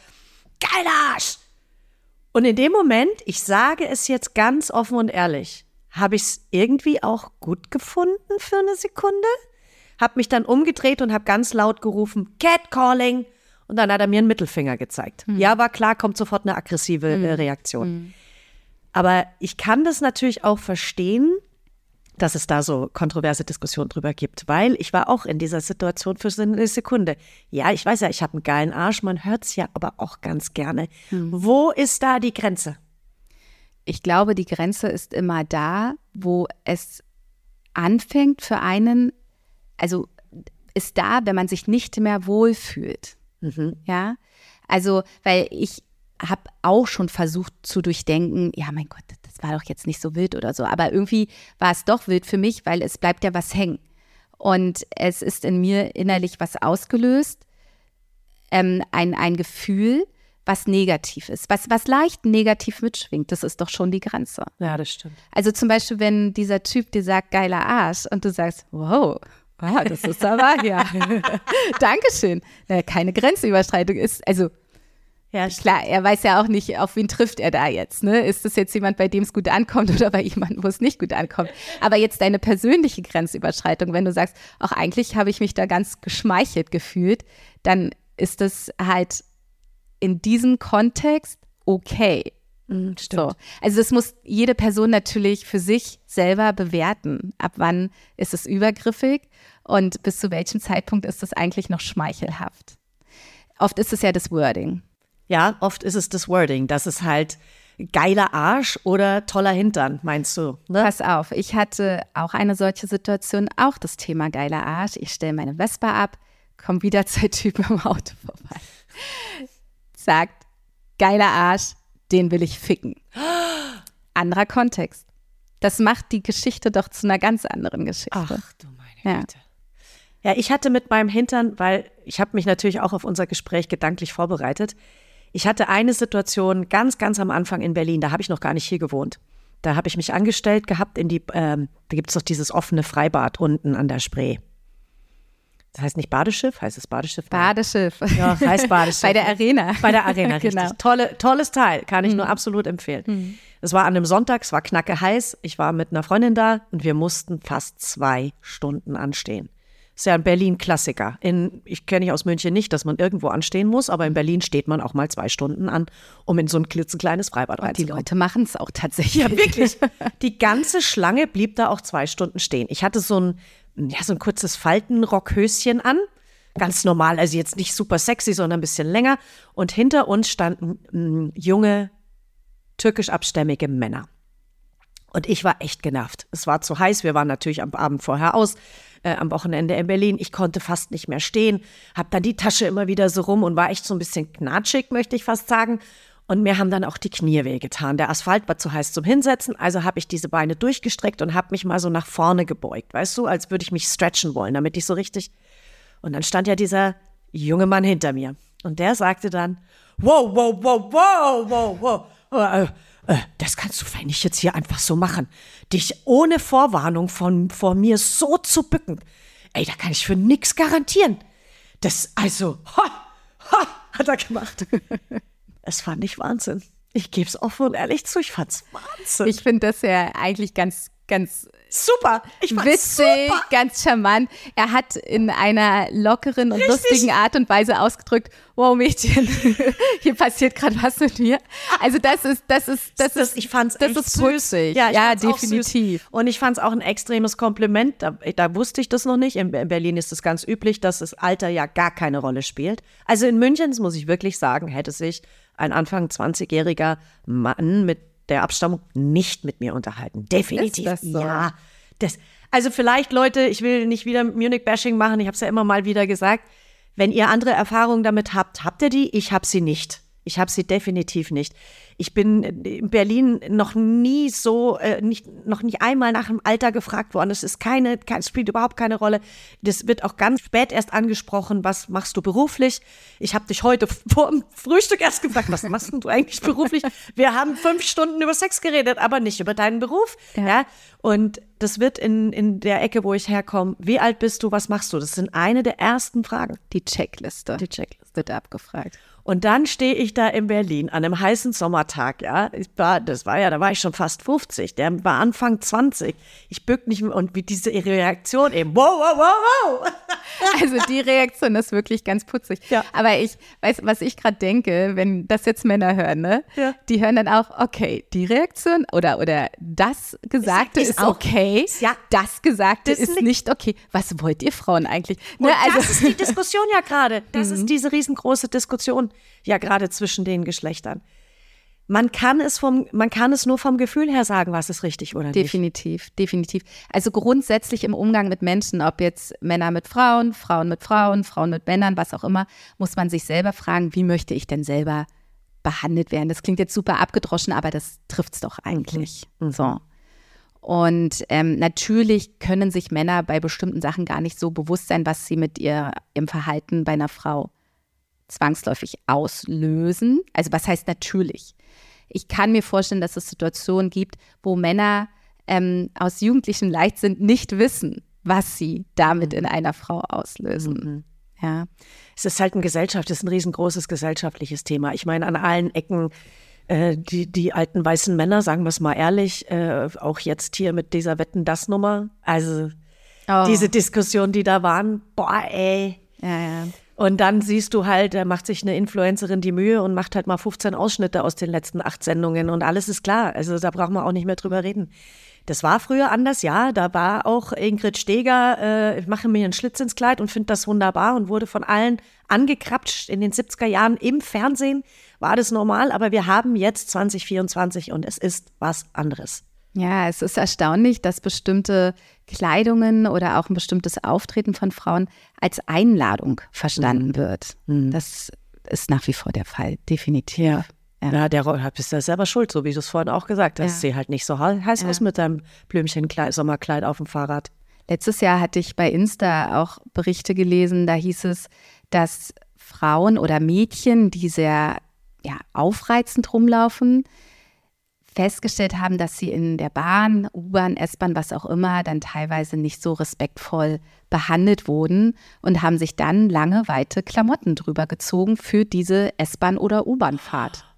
geiler Arsch! Und in dem Moment, ich sage es jetzt ganz offen und ehrlich, habe ich es irgendwie auch gut gefunden für eine Sekunde. Habe mich dann umgedreht und habe ganz laut gerufen, Catcalling. Und dann hat er mir einen Mittelfinger gezeigt. Hm. Ja, war klar, kommt sofort eine aggressive äh, hm. Reaktion. Hm. Aber ich kann das natürlich auch verstehen, dass es da so kontroverse Diskussionen drüber gibt, weil ich war auch in dieser Situation für so eine Sekunde. Ja, ich weiß ja, ich habe einen geilen Arsch, man hört es ja aber auch ganz gerne. Hm. Wo ist da die Grenze? ich glaube, die Grenze ist immer da, wo es anfängt für einen, also ist da, wenn man sich nicht mehr wohlfühlt. Mhm. Ja, also, weil ich habe auch schon versucht zu durchdenken, ja, mein Gott, das war doch jetzt nicht so wild oder so, aber irgendwie war es doch wild für mich, weil es bleibt ja was hängen. Und es ist in mir innerlich was ausgelöst, ähm, ein, ein Gefühl, was negativ ist, was, was leicht negativ mitschwingt, das ist doch schon die Grenze. Ja, das stimmt. Also zum Beispiel, wenn dieser Typ dir sagt, geiler Arsch und du sagst, wow, wow das ist aber, ja, (laughs) Dankeschön. Na, keine Grenzüberschreitung ist, also ja, klar, er weiß ja auch nicht, auf wen trifft er da jetzt. Ne? Ist das jetzt jemand, bei dem es gut ankommt (laughs) oder bei jemandem, wo es nicht gut ankommt? Aber jetzt deine persönliche Grenzüberschreitung, wenn du sagst, auch eigentlich habe ich mich da ganz geschmeichelt gefühlt, dann ist das halt in diesem Kontext okay. Mhm, stimmt. So. Also das muss jede Person natürlich für sich selber bewerten. Ab wann ist es übergriffig und bis zu welchem Zeitpunkt ist es eigentlich noch schmeichelhaft. Oft ist es ja das Wording. Ja, oft ist es das Wording, das ist halt geiler Arsch oder toller Hintern, meinst du? Ne? Pass auf, ich hatte auch eine solche Situation, auch das Thema geiler Arsch. Ich stelle meine Vespa ab, komme wieder (laughs) zwei Typen im Auto vorbei sagt, geiler Arsch, den will ich ficken. Anderer Kontext. Das macht die Geschichte doch zu einer ganz anderen Geschichte. Ach du meine Güte. Ja. ja, ich hatte mit meinem Hintern, weil ich habe mich natürlich auch auf unser Gespräch gedanklich vorbereitet. Ich hatte eine Situation ganz, ganz am Anfang in Berlin, da habe ich noch gar nicht hier gewohnt. Da habe ich mich angestellt gehabt in die, ähm, da gibt es doch dieses offene Freibad unten an der Spree. Das heißt nicht Badeschiff, heißt es Badeschiff? Badeschiff. Ja, heißt Badeschiff. (laughs) Bei der Arena. Bei der Arena, (laughs) richtig. genau. Tolle, tolles Teil, kann ich mhm. nur absolut empfehlen. Mhm. Es war an einem Sonntag, es war knacke heiß. Ich war mit einer Freundin da und wir mussten fast zwei Stunden anstehen. Ist ja ein Berlin-Klassiker. ich kenne ich aus München nicht, dass man irgendwo anstehen muss, aber in Berlin steht man auch mal zwei Stunden an, um in so ein klitzekleines Freibad reinzukommen. Die Leute machen es auch tatsächlich. Ja, wirklich. (laughs) Die ganze Schlange blieb da auch zwei Stunden stehen. Ich hatte so ein ja, so ein kurzes Faltenrockhöschen an. Ganz normal, also jetzt nicht super sexy, sondern ein bisschen länger. Und hinter uns standen mh, junge, türkisch-abstämmige Männer. Und ich war echt genervt. Es war zu heiß. Wir waren natürlich am Abend vorher aus, äh, am Wochenende in Berlin. Ich konnte fast nicht mehr stehen, hab dann die Tasche immer wieder so rum und war echt so ein bisschen knatschig, möchte ich fast sagen. Und mir haben dann auch die Knie wehgetan. Der Asphalt war zu heiß zum Hinsetzen, also habe ich diese Beine durchgestreckt und habe mich mal so nach vorne gebeugt, weißt du, als würde ich mich stretchen wollen, damit ich so richtig. Und dann stand ja dieser junge Mann hinter mir. Und der sagte dann, wow, wow, wow, wow, wow, wow. Äh, das kannst du fein nicht jetzt hier einfach so machen. Dich ohne Vorwarnung von vor mir so zu bücken. Ey, da kann ich für nix garantieren. Das, also, ha, ha, hat er gemacht. (laughs) Es fand ich Wahnsinn. Ich gebe es offen und ehrlich zu, ich fand's Wahnsinn. Ich finde das ja eigentlich ganz, ganz super. Ich witzig, super. ganz charmant. Er hat in einer lockeren und Richtig. lustigen Art und Weise ausgedrückt, wow Mädchen, (laughs) hier passiert gerade was mit mir. Also das ist, das ist, das, das ist, ich fand's das ist pulsig. Ja, ja definitiv. Und ich fand es auch ein extremes Kompliment. Da, da, wusste ich das noch nicht. In Berlin ist es ganz üblich, dass das Alter ja gar keine Rolle spielt. Also in München, das muss ich wirklich sagen, hätte sich ein Anfang 20-jähriger Mann mit der Abstammung nicht mit mir unterhalten. Definitiv. Das so? Ja. Das, also vielleicht, Leute, ich will nicht wieder Munich-Bashing machen, ich habe es ja immer mal wieder gesagt. Wenn ihr andere Erfahrungen damit habt, habt ihr die? Ich habe sie nicht. Ich habe sie definitiv nicht. Ich bin in Berlin noch nie so, äh, nicht, noch nicht einmal nach dem Alter gefragt worden. Es ist keine, kein, spielt überhaupt keine Rolle. Das wird auch ganz spät erst angesprochen. Was machst du beruflich? Ich habe dich heute (laughs) vor dem Frühstück erst gefragt, was machst du eigentlich beruflich? Wir haben fünf Stunden über Sex geredet, aber nicht über deinen Beruf. Ja. ja? Und das wird in, in der Ecke, wo ich herkomme. Wie alt bist du? Was machst du? Das sind eine der ersten Fragen. Die Checkliste. Die Checkliste wird abgefragt. Und dann stehe ich da in Berlin an einem heißen Sommertag, ja. Ich war, das war ja, da war ich schon fast 50. Der war Anfang 20. Ich bück nicht mehr und wie diese Reaktion eben, wow, wow, wow, wow. (laughs) Also die Reaktion ist wirklich ganz putzig. Ja. Aber ich weiß, was ich gerade denke, wenn das jetzt Männer hören, ne? Ja. Die hören dann auch, okay, die Reaktion oder, oder das Gesagte ist, ist, ist okay. Ja. Das Gesagte das ist nicht okay. Was wollt ihr Frauen eigentlich? Ne? Also, das ist die Diskussion ja gerade. Das (laughs) mhm. ist diese riesengroße Diskussion ja gerade zwischen den Geschlechtern. Man kann es vom, man kann es nur vom Gefühl her sagen, was ist richtig oder definitiv, nicht. Definitiv, definitiv. Also grundsätzlich im Umgang mit Menschen, ob jetzt Männer mit Frauen, Frauen mit Frauen, Frauen mit Männern, was auch immer, muss man sich selber fragen, wie möchte ich denn selber behandelt werden? Das klingt jetzt super abgedroschen, aber das trifft es doch eigentlich. Mhm. So. Und ähm, natürlich können sich Männer bei bestimmten Sachen gar nicht so bewusst sein, was sie mit ihr im Verhalten bei einer Frau zwangsläufig auslösen. Also was heißt natürlich? Ich kann mir vorstellen, dass es Situationen gibt, wo Männer ähm, aus jugendlichem Leichtsinn nicht wissen, was sie damit in einer Frau auslösen. Mhm. Ja. Es ist halt ein Gesellschaft, es ist ein riesengroßes gesellschaftliches Thema. Ich meine, an allen Ecken äh, die, die alten weißen Männer, sagen wir es mal ehrlich, äh, auch jetzt hier mit dieser Wetten-Das-Nummer. Also oh. diese Diskussion, die da waren, boah, ey. Ja, ja. Und dann siehst du halt, da macht sich eine Influencerin die Mühe und macht halt mal 15 Ausschnitte aus den letzten acht Sendungen und alles ist klar. Also da brauchen wir auch nicht mehr drüber reden. Das war früher anders, ja. Da war auch Ingrid Steger, äh, ich mache mir einen Schlitz ins Kleid und finde das wunderbar und wurde von allen angekrapscht in den 70er Jahren im Fernsehen. War das normal, aber wir haben jetzt 2024 und es ist was anderes. Ja, es ist erstaunlich, dass bestimmte Kleidungen oder auch ein bestimmtes Auftreten von Frauen als Einladung verstanden mhm. wird. Mhm. Das ist nach wie vor der Fall, definitiv. Ja. Ja, ja der bist ja selber schuld, so wie du es vorhin auch gesagt hast. Ja. Sieh halt nicht so heiß ja. aus mit deinem Blümchenkleid, Sommerkleid auf dem Fahrrad. Letztes Jahr hatte ich bei Insta auch Berichte gelesen, da hieß es, dass Frauen oder Mädchen, die sehr ja, aufreizend rumlaufen, festgestellt haben, dass sie in der Bahn, U-Bahn, S-Bahn, was auch immer, dann teilweise nicht so respektvoll behandelt wurden und haben sich dann lange weite Klamotten drüber gezogen für diese S-Bahn oder U-Bahn-Fahrt.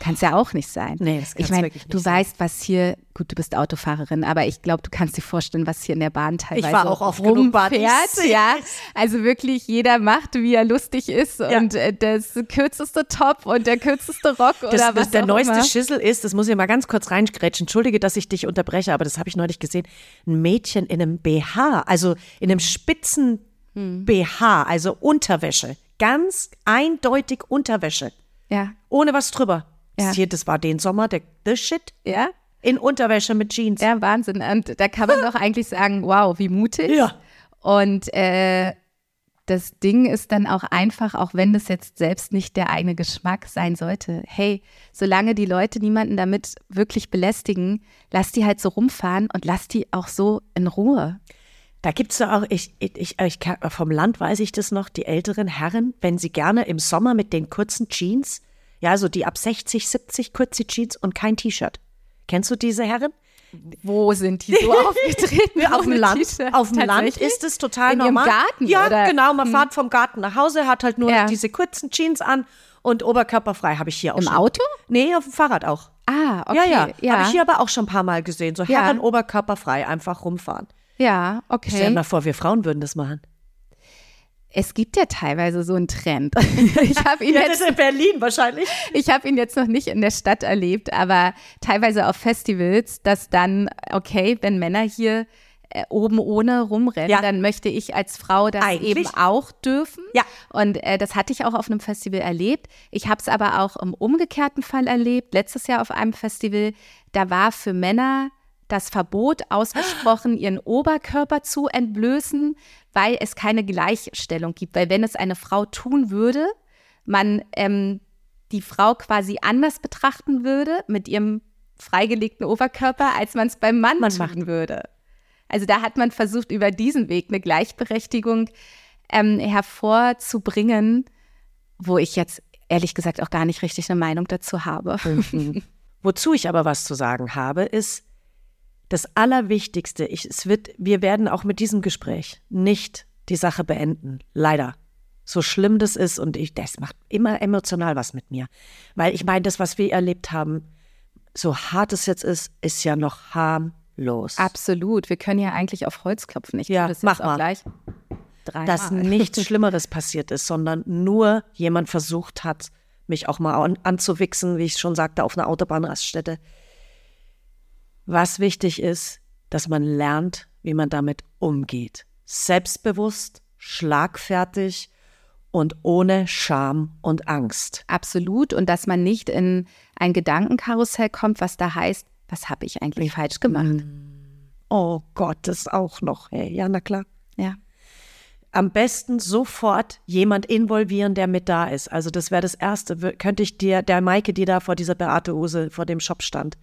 Kann es ja auch nicht sein. Nee, das ich meine, du sein. weißt, was hier, gut, du bist Autofahrerin, aber ich glaube, du kannst dir vorstellen, was hier in der Bahn teilweise ich war auch auf rumfährt. (laughs) Ja, also wirklich jeder macht, wie er lustig ist ja. und äh, das kürzeste Top und der kürzeste Rock das, oder was Der neueste immer. Schissel ist, das muss ich mal ganz kurz reingrätschen. Entschuldige, dass ich dich unterbreche, aber das habe ich neulich gesehen. Ein Mädchen in einem BH, also in einem spitzen hm. BH, also Unterwäsche. Ganz eindeutig Unterwäsche. Ja. Ohne was drüber. Ja. Hier, das war den Sommer, der The Shit. Ja. In Unterwäsche mit Jeans. Ja, Wahnsinn. Und da kann man (laughs) doch eigentlich sagen, wow, wie mutig. Ja. Und äh, das Ding ist dann auch einfach, auch wenn das jetzt selbst nicht der eigene Geschmack sein sollte, hey, solange die Leute niemanden damit wirklich belästigen, lass die halt so rumfahren und lass die auch so in Ruhe. Da gibt es ja auch, ich, ich, ich, vom Land weiß ich das noch, die älteren Herren, wenn sie gerne im Sommer mit den kurzen Jeans ja, so die ab 60, 70 kurze Jeans und kein T-Shirt. Kennst du diese Herren? Wo sind die so (laughs) aufgetreten? auf dem Land. Auf dem Land ist es total In normal. Im Garten, ja, oder? genau. Man hm. fährt vom Garten nach Hause, hat halt nur ja. diese kurzen Jeans an und oberkörperfrei habe ich hier auch Im schon. Im Auto? Nee, auf dem Fahrrad auch. Ah, okay. Ja, ja. ja. Habe ich hier aber auch schon ein paar Mal gesehen. So Herren ja. oberkörperfrei einfach rumfahren. Ja, okay. Stell dir mal vor, wir Frauen würden das machen. Es gibt ja teilweise so einen Trend. (laughs) Ich habe ihn ja, jetzt in Berlin wahrscheinlich. Ich habe ihn jetzt noch nicht in der Stadt erlebt, aber teilweise auf Festivals, dass dann okay, wenn Männer hier äh, oben ohne rumrennen, ja. dann möchte ich als Frau das Eigentlich? eben auch dürfen. Ja. Und äh, das hatte ich auch auf einem Festival erlebt. Ich habe es aber auch im umgekehrten Fall erlebt. Letztes Jahr auf einem Festival, da war für Männer das Verbot ausgesprochen, ihren Oberkörper zu entblößen, weil es keine Gleichstellung gibt. Weil wenn es eine Frau tun würde, man ähm, die Frau quasi anders betrachten würde mit ihrem freigelegten Oberkörper, als man es beim Mann man machen würde. Also da hat man versucht, über diesen Weg eine Gleichberechtigung ähm, hervorzubringen, wo ich jetzt ehrlich gesagt auch gar nicht richtig eine Meinung dazu habe. Mhm. (laughs) Wozu ich aber was zu sagen habe, ist, das Allerwichtigste, ich, es wird, wir werden auch mit diesem Gespräch nicht die Sache beenden. Leider. So schlimm das ist und ich, das macht immer emotional was mit mir. Weil ich meine, das, was wir erlebt haben, so hart es jetzt ist, ist ja noch harmlos. Absolut. Wir können ja eigentlich auf Holz klopfen. Ich ja, das mach mal. gleich. Dass nichts (laughs) Schlimmeres passiert ist, sondern nur jemand versucht hat, mich auch mal an, anzuwichsen, wie ich schon sagte, auf einer Autobahnraststätte was wichtig ist, dass man lernt, wie man damit umgeht. Selbstbewusst, schlagfertig und ohne Scham und Angst. Absolut. Und dass man nicht in ein Gedankenkarussell kommt, was da heißt, was habe ich eigentlich falsch gemacht? Oh Gott, das auch noch. Hey, ja, na klar. Ja. Am besten sofort jemand involvieren, der mit da ist. Also das wäre das Erste. Könnte ich dir, der Maike, die da vor dieser Beate Ose vor dem Shop stand,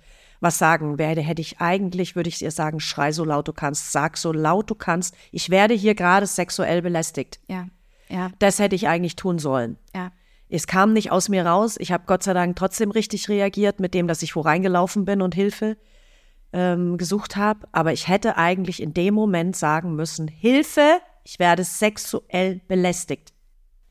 was sagen werde, hätte ich eigentlich, würde ich ihr sagen, schrei so laut du kannst, sag so laut du kannst. Ich werde hier gerade sexuell belästigt. Ja. Ja. Das hätte ich eigentlich tun sollen. Ja. Es kam nicht aus mir raus. Ich habe Gott sei Dank trotzdem richtig reagiert mit dem, dass ich wo reingelaufen bin und Hilfe ähm, gesucht habe. Aber ich hätte eigentlich in dem Moment sagen müssen, Hilfe, ich werde sexuell belästigt.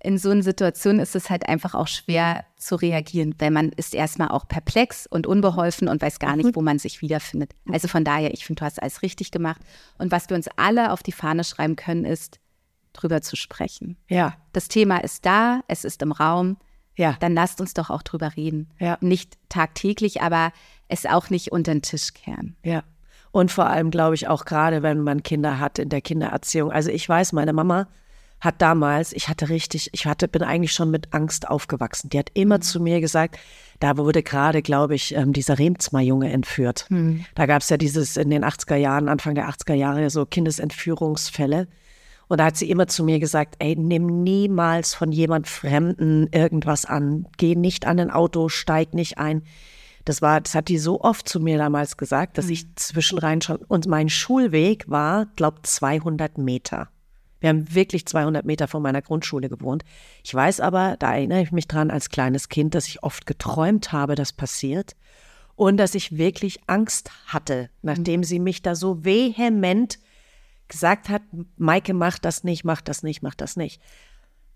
In so einer Situation ist es halt einfach auch schwer zu reagieren, weil man ist erstmal auch perplex und unbeholfen und weiß gar nicht, wo man sich wiederfindet. Also von daher, ich finde, du hast alles richtig gemacht. Und was wir uns alle auf die Fahne schreiben können, ist, drüber zu sprechen. Ja, Das Thema ist da, es ist im Raum. ja. Dann lasst uns doch auch drüber reden. Ja. Nicht tagtäglich, aber es auch nicht unter den Tisch kehren. Ja. Und vor allem glaube ich auch gerade, wenn man Kinder hat in der Kindererziehung. Also ich weiß, meine Mama hat damals, ich hatte richtig, ich hatte, bin eigentlich schon mit Angst aufgewachsen. Die hat immer zu mir gesagt, da wurde gerade, glaube ich, ähm, dieser Remzmar-Junge entführt. Da gab es ja dieses in den 80er Jahren, Anfang der 80er Jahre, so Kindesentführungsfälle. Und da hat sie immer zu mir gesagt, ey, nimm niemals von jemand Fremden irgendwas an. Geh nicht an ein Auto, steig nicht ein. Das war, das hat die so oft zu mir damals gesagt, dass ich zwischenrein schon, und mein Schulweg war, glaub, 200 Meter. Wir haben wirklich 200 Meter von meiner Grundschule gewohnt. Ich weiß aber, da erinnere ich mich dran als kleines Kind, dass ich oft geträumt habe, das passiert. Und dass ich wirklich Angst hatte, nachdem sie mich da so vehement gesagt hat, Maike, mach das nicht, mach das nicht, mach das nicht.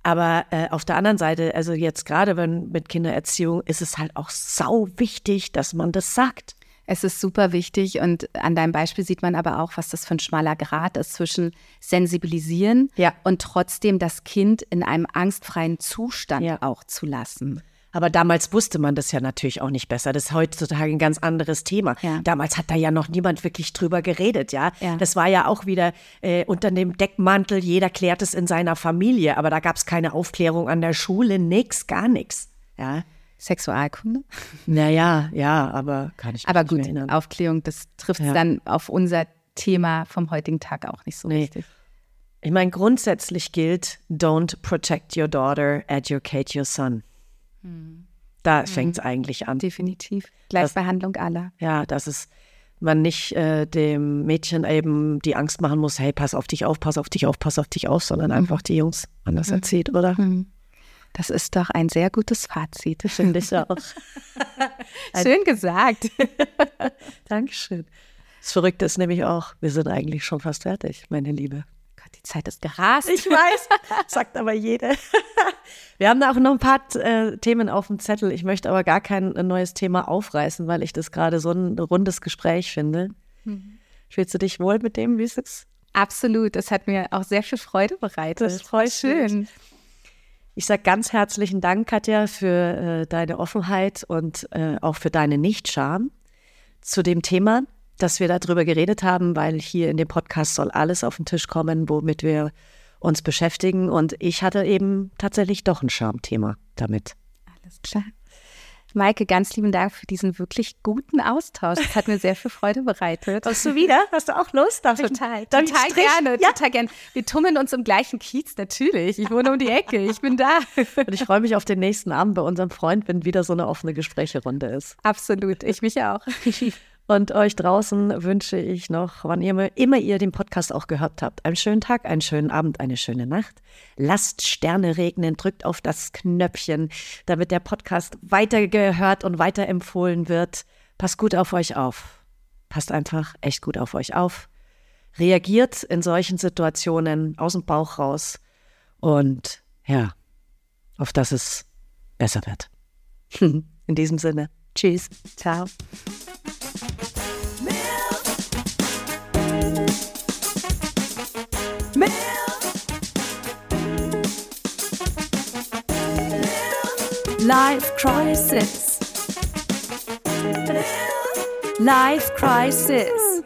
Aber äh, auf der anderen Seite, also jetzt gerade wenn mit Kindererziehung, ist es halt auch sau wichtig, dass man das sagt. Es ist super wichtig und an deinem Beispiel sieht man aber auch, was das für ein schmaler Grad ist zwischen sensibilisieren Ja. und trotzdem das Kind in einem angstfreien Zustand Ja. auch zu lassen. Aber damals wusste man das ja natürlich auch nicht besser. Das ist heutzutage ein ganz anderes Thema. Ja. Damals hat da ja noch niemand wirklich drüber geredet, ja. Ja. Das war ja auch wieder äh, unter dem Deckmantel, jeder klärt es in seiner Familie, aber da gab es keine Aufklärung an der Schule, nix, gar nichts. Ja. Sexualkunde. Naja, ja, aber kann ich mich Aber nicht gut, erinnern. Aufklärung, das trifft Ja. dann auf unser Thema vom heutigen Tag auch nicht so Nee. richtig. Ich meine, grundsätzlich gilt, don't protect your daughter, educate your son. Da fängt es eigentlich an. Definitiv. Gleichbehandlung aller. Ja, dass es man nicht äh, dem Mädchen eben die Angst machen muss, hey, pass auf dich auf, pass auf dich auf, pass auf dich auf, sondern einfach die Jungs anders erzieht, oder? Das ist doch ein sehr gutes Fazit. Finde ich auch. (laughs) Schön gesagt. (laughs) Dankeschön. Das Verrückte ist nämlich auch, wir sind eigentlich schon fast fertig, meine Liebe. Gott, die Zeit ist gerast. Ich weiß, sagt aber jede. Wir haben da auch noch ein paar äh, Themen auf dem Zettel. Ich möchte aber gar kein äh, neues Thema aufreißen, weil ich das gerade so ein rundes Gespräch finde. Fühlst du dich wohl mit dem, wie es ist? Absolut. Das hat mir auch sehr viel Freude bereitet. Das freut Schön. Ich sage ganz herzlichen Dank, Katja, für äh, deine Offenheit und äh, auch für deine Nichtscham zu dem Thema, dass wir darüber geredet haben, weil hier in dem Podcast soll alles auf den Tisch kommen, womit wir uns beschäftigen. Und ich hatte eben tatsächlich doch ein Schamthema damit. Alles klar. Maike, ganz lieben Dank für diesen wirklich guten Austausch. Das hat mir sehr viel Freude bereitet. Kommst du wieder? Hast du auch Lust? Darf Total, ich total gerne, Ja. total gerne. Wir tummeln uns im gleichen Kiez, natürlich. Ich wohne um die Ecke, ich bin da. Und ich freue mich auf den nächsten Abend bei unserem Freund, wenn wieder so eine offene Gesprächerunde ist. Absolut, ich mich auch. (laughs) Und euch draußen wünsche ich noch, wann ihr immer ihr den Podcast auch gehört habt, einen schönen Tag, einen schönen Abend, eine schöne Nacht. Lasst Sterne regnen, drückt auf das Knöpfchen, damit der Podcast weitergehört und weiterempfohlen wird. Passt gut auf euch auf. Passt einfach echt gut auf euch auf. Reagiert in solchen Situationen aus dem Bauch raus und ja, auf dass es besser wird. (laughs) In diesem Sinne, tschüss. Ciao. Life crisis. Life crisis.